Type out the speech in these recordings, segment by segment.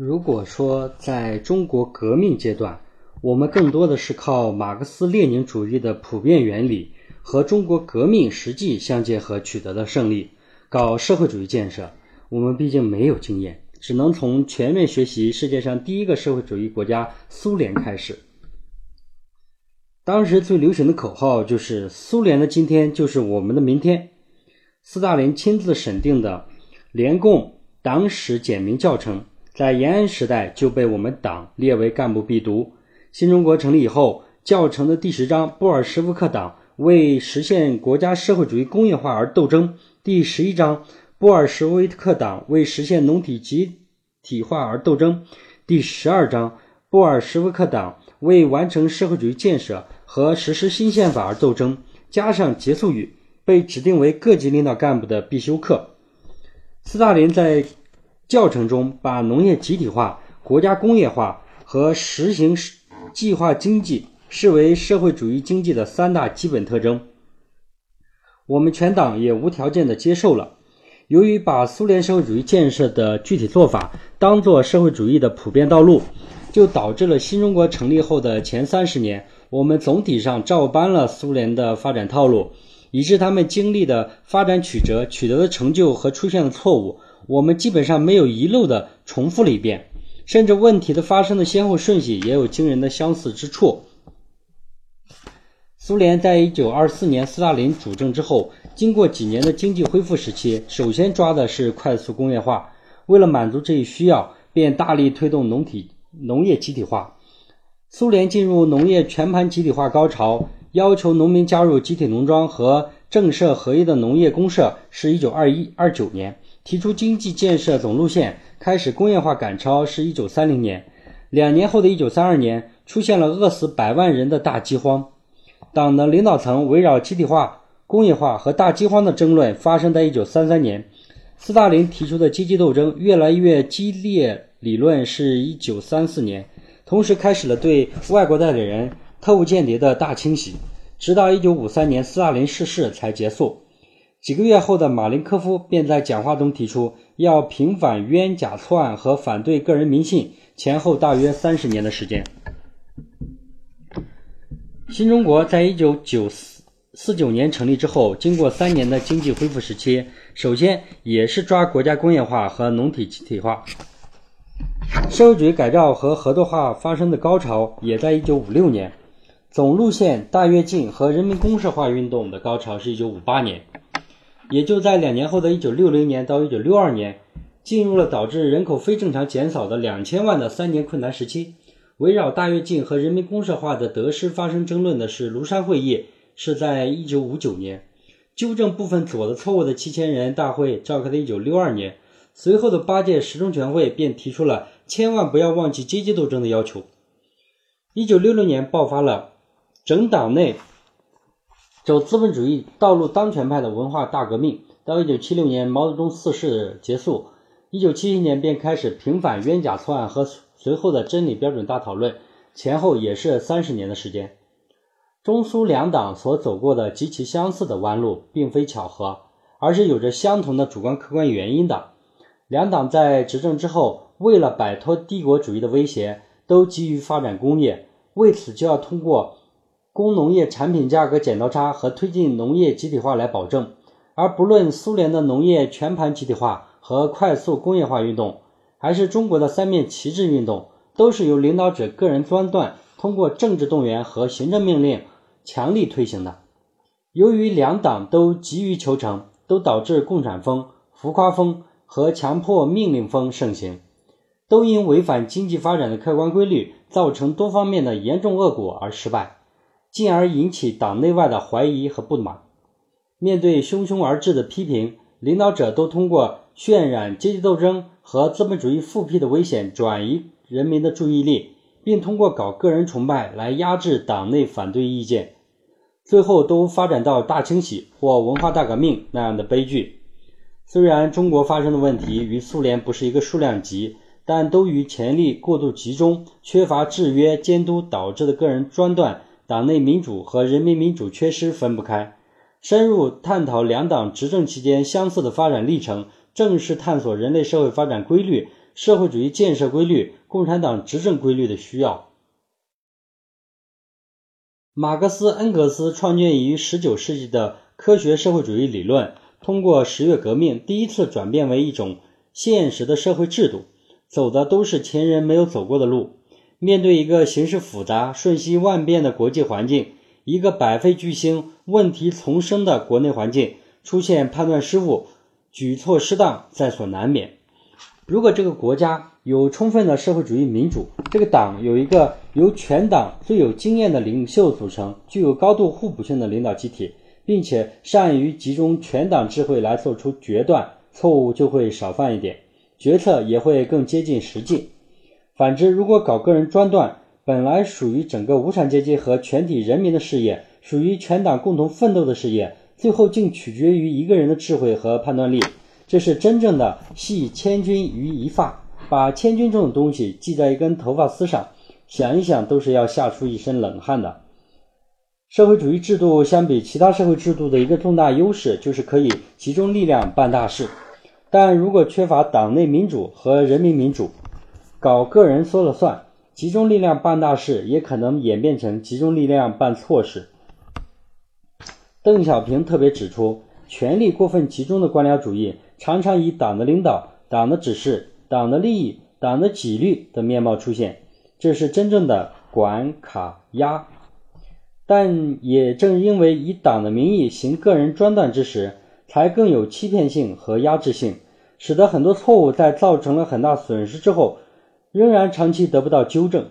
如果说在中国革命阶段，我们更多的是靠马克思列宁主义的普遍原理和中国革命实际相结合取得的胜利，搞社会主义建设，我们毕竟没有经验，只能从全面学习世界上第一个社会主义国家苏联开始。当时最流行的口号就是“苏联的今天就是我们的明天”。斯大林亲自审定的联共党史简明教程。在延安时代就被我们党列为干部必读。新中国成立以后，教程的第十章布尔什维克党为实现国家社会主义工业化而斗争；第十一章布尔什维克党为实现农体集体化而斗争；第十二章布尔什维克党为完成社会主义建设和实施新宪法而斗争。加上结束语，被指定为各级领导干部的必修课。斯大林在。教程中把农业集体化、国家工业化和实行计划经济视为社会主义经济的三大基本特征。我们全党也无条件的接受了。由于把苏联社会主义建设的具体做法当做社会主义的普遍道路，就导致了新中国成立后的前三十年，我们总体上照搬了苏联的发展套路，以致他们经历的发展曲折、取得的成就和出现的错误。我们基本上没有遗漏的重复了一遍，甚至问题的发生的先后顺序也有惊人的相似之处。苏联在一九二四年斯大林主政之后，经过几年的经济恢复时期，首先抓的是快速工业化。为了满足这一需要，便大力推动农体农业集体化。苏联进入农业全盘集体化高潮，要求农民加入集体农庄和政社合一的农业公社，是一九二一二九年。提出经济建设总路线，开始工业化赶超是一九三零年。两年后的一九三二年，出现了饿死百万人的大饥荒。党的领导层围绕集体化、工业化和大饥荒的争论发生在一九三三年。斯大林提出的阶级斗争越来越激烈理论是一九三四年，同时开始了对外国代理人、特务间谍的大清洗，直到一九五三年斯大林逝世才结束。几个月后的马林科夫便在讲话中提出要平反冤假错案和反对个人迷信，前后大约三十年的时间。新中国在一九九四四九年成立之后，经过三年的经济恢复时期，首先也是抓国家工业化和农体集体化，社会主义改造和合作化发生的高潮也在一九五六年，总路线大跃进和人民公社化运动的高潮是一九五八年。也就在两年后的1960年到1962年，进入了导致人口非正常减少的两千万的三年困难时期。围绕大跃进和人民公社化的得失发生争论的是庐山会议，是在1959年；纠正部分左的错误的七千人大会召开的1962年。随后的八届十中全会便提出了千万不要忘记阶级斗争的要求。1966年爆发了整党内。走资本主义道路当权派的文化大革命，到一九七六年毛泽东逝世结束，一九七七年便开始平反冤假错案和随后的真理标准大讨论，前后也是三十年的时间。中苏两党所走过的极其相似的弯路，并非巧合，而是有着相同的主观客观原因的。两党在执政之后，为了摆脱帝国主义的威胁，都急于发展工业，为此就要通过。工农业产品价格剪刀差和推进农业集体化来保证，而不论苏联的农业全盘集体化和快速工业化运动，还是中国的三面旗帜运动，都是由领导者个人专断，通过政治动员和行政命令强力推行的。由于两党都急于求成，都导致共产风、浮夸风和强迫命令风盛行，都因违反经济发展的客观规律，造成多方面的严重恶果而失败。进而引起党内外的怀疑和不满。面对汹汹而至的批评，领导者都通过渲染阶级斗争和资本主义复辟的危险，转移人民的注意力，并通过搞个人崇拜来压制党内反对意见，最后都发展到大清洗或文化大革命那样的悲剧。虽然中国发生的问题与苏联不是一个数量级，但都与权力过度集中、缺乏制约监督导致的个人专断。党内民主和人民民主缺失分不开，深入探讨两党执政期间相似的发展历程，正是探索人类社会发展规律，社会主义建设规律、共产党执政规律的需要。马克思、恩格斯创建于19世纪的科学社会主义理论，通过十月革命第一次转变为一种现实的社会制度，走的都是前人没有走过的路。面对一个形势复杂、瞬息万变的国际环境，一个百废俱兴、问题丛生的国内环境，出现判断失误、举措失当在所难免。如果这个国家有充分的社会主义民主，这个党有一个由全党最有经验的领袖组成、具有高度互补性的领导集体，并且善于集中全党智慧来做出决断，错误就会少犯一点，决策也会更接近实际。反之，如果搞个人专断，本来属于整个无产阶级和全体人民的事业，属于全党共同奋斗的事业，最后竟取决于一个人的智慧和判断力，这是真正的系千钧于一发，把千钧这种东西系在一根头发丝上，想一想都是要吓出一身冷汗的。社会主义制度相比其他社会制度的一个重大优势，就是可以集中力量办大事，但如果缺乏党内民主和人民民主。搞个人说了算，集中力量办大事，也可能演变成集中力量办错事。邓小平特别指出，权力过分集中的官僚主义，常常以党的领导、党的指示、党的利益、党的纪律的面貌出现，这是真正的管卡压。但也正因为以党的名义行个人专断之时，才更有欺骗性和压制性，使得很多错误在造成了很大损失之后。仍然长期得不到纠正。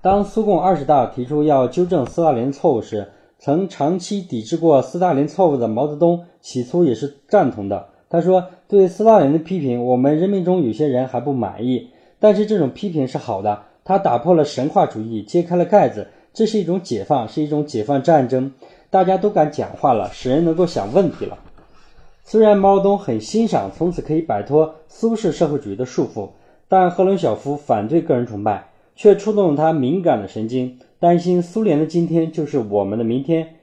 当苏共二十大提出要纠正斯大林错误时，曾长期抵制过斯大林错误的毛泽东起初也是赞同的。他说：“对斯大林的批评，我们人民中有些人还不满意，但是这种批评是好的。他打破了神话主义，揭开了盖子，这是一种解放，是一种解放战争。大家都敢讲话了，使人能够想问题了。”虽然毛泽东很欣赏从此可以摆脱苏式社会主义的束缚。但赫鲁晓夫反对个人崇拜，却触动了他敏感的神经，担心苏联的今天就是我们的明天，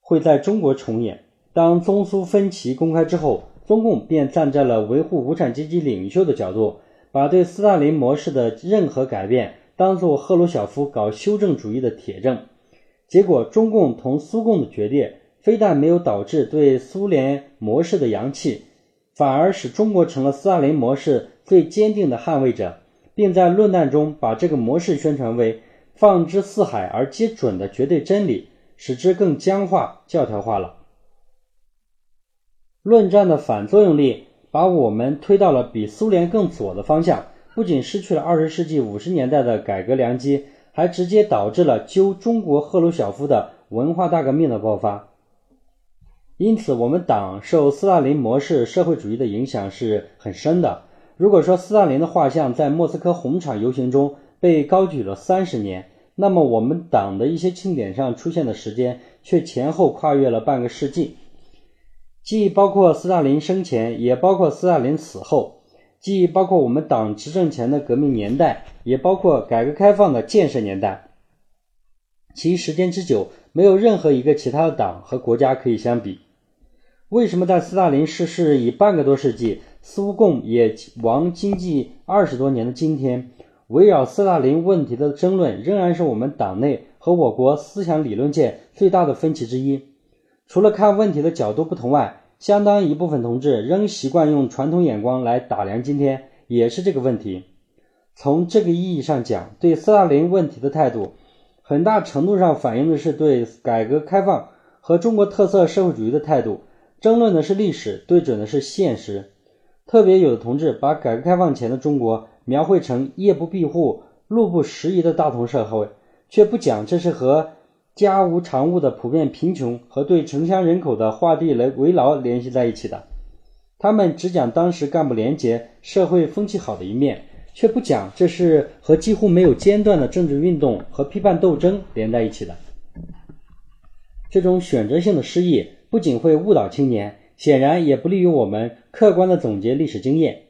会在中国重演。当中苏分歧公开之后，中共便站在了维护无产阶级领袖的角度，把对斯大林模式的任何改变当作赫鲁晓夫搞修正主义的铁证。结果，中共同苏共的决裂，非但没有导致对苏联模式的扬弃，反而使中国成了斯大林模式。最坚定的捍卫者，并在论战中把这个模式宣传为放之四海而皆准的绝对真理，使之更僵化、教条化了。论战的反作用力把我们推到了比苏联更左的方向，不仅失去了二十世纪五十年代的改革良机，还直接导致了揪中国赫鲁晓夫的文化大革命的爆发。因此，我们党受斯大林模式社会主义的影响是很深的。如果说斯大林的画像在莫斯科红场游行中被高举了三十年，那么我们党的一些庆典上出现的时间却前后跨越了半个世纪，既包括斯大林生前，也包括斯大林死后；既包括我们党执政前的革命年代，也包括改革开放的建设年代。其时间之久，没有任何一个其他的党和国家可以相比。为什么在斯大林逝世已半个多世纪？苏共也亡经济二十多年的今天，围绕斯大林问题的争论仍然是我们党内和我国思想理论界最大的分歧之一。除了看问题的角度不同外，相当一部分同志仍习惯用传统眼光来打量今天，也是这个问题。从这个意义上讲，对斯大林问题的态度，很大程度上反映的是对改革开放和中国特色社会主义的态度。争论的是历史，对准的是现实。特别有的同志把改革开放前的中国描绘成夜不闭户、路不拾遗的大同社会，却不讲这是和家无常物的普遍贫穷和对城乡人口的画地为为牢联系在一起的。他们只讲当时干部廉洁、社会风气好的一面，却不讲这是和几乎没有间断的政治运动和批判斗争连在一起的。这种选择性的失忆不仅会误导青年。显然也不利于我们客观的总结历史经验。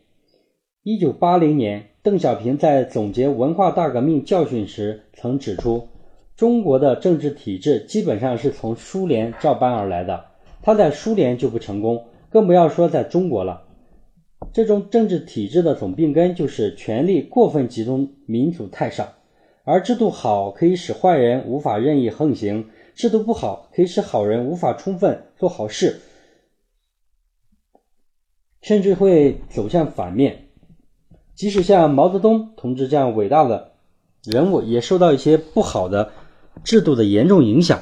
一九八零年，邓小平在总结文化大革命教训时曾指出，中国的政治体制基本上是从苏联照搬而来的，他在苏联就不成功，更不要说在中国了。这种政治体制的总病根就是权力过分集中，民主太少。而制度好可以使坏人无法任意横行，制度不好可以使好人无法充分做好事，甚至会走向反面。即使像毛泽东同志这样伟大的人物，也受到一些不好的制度的严重影响。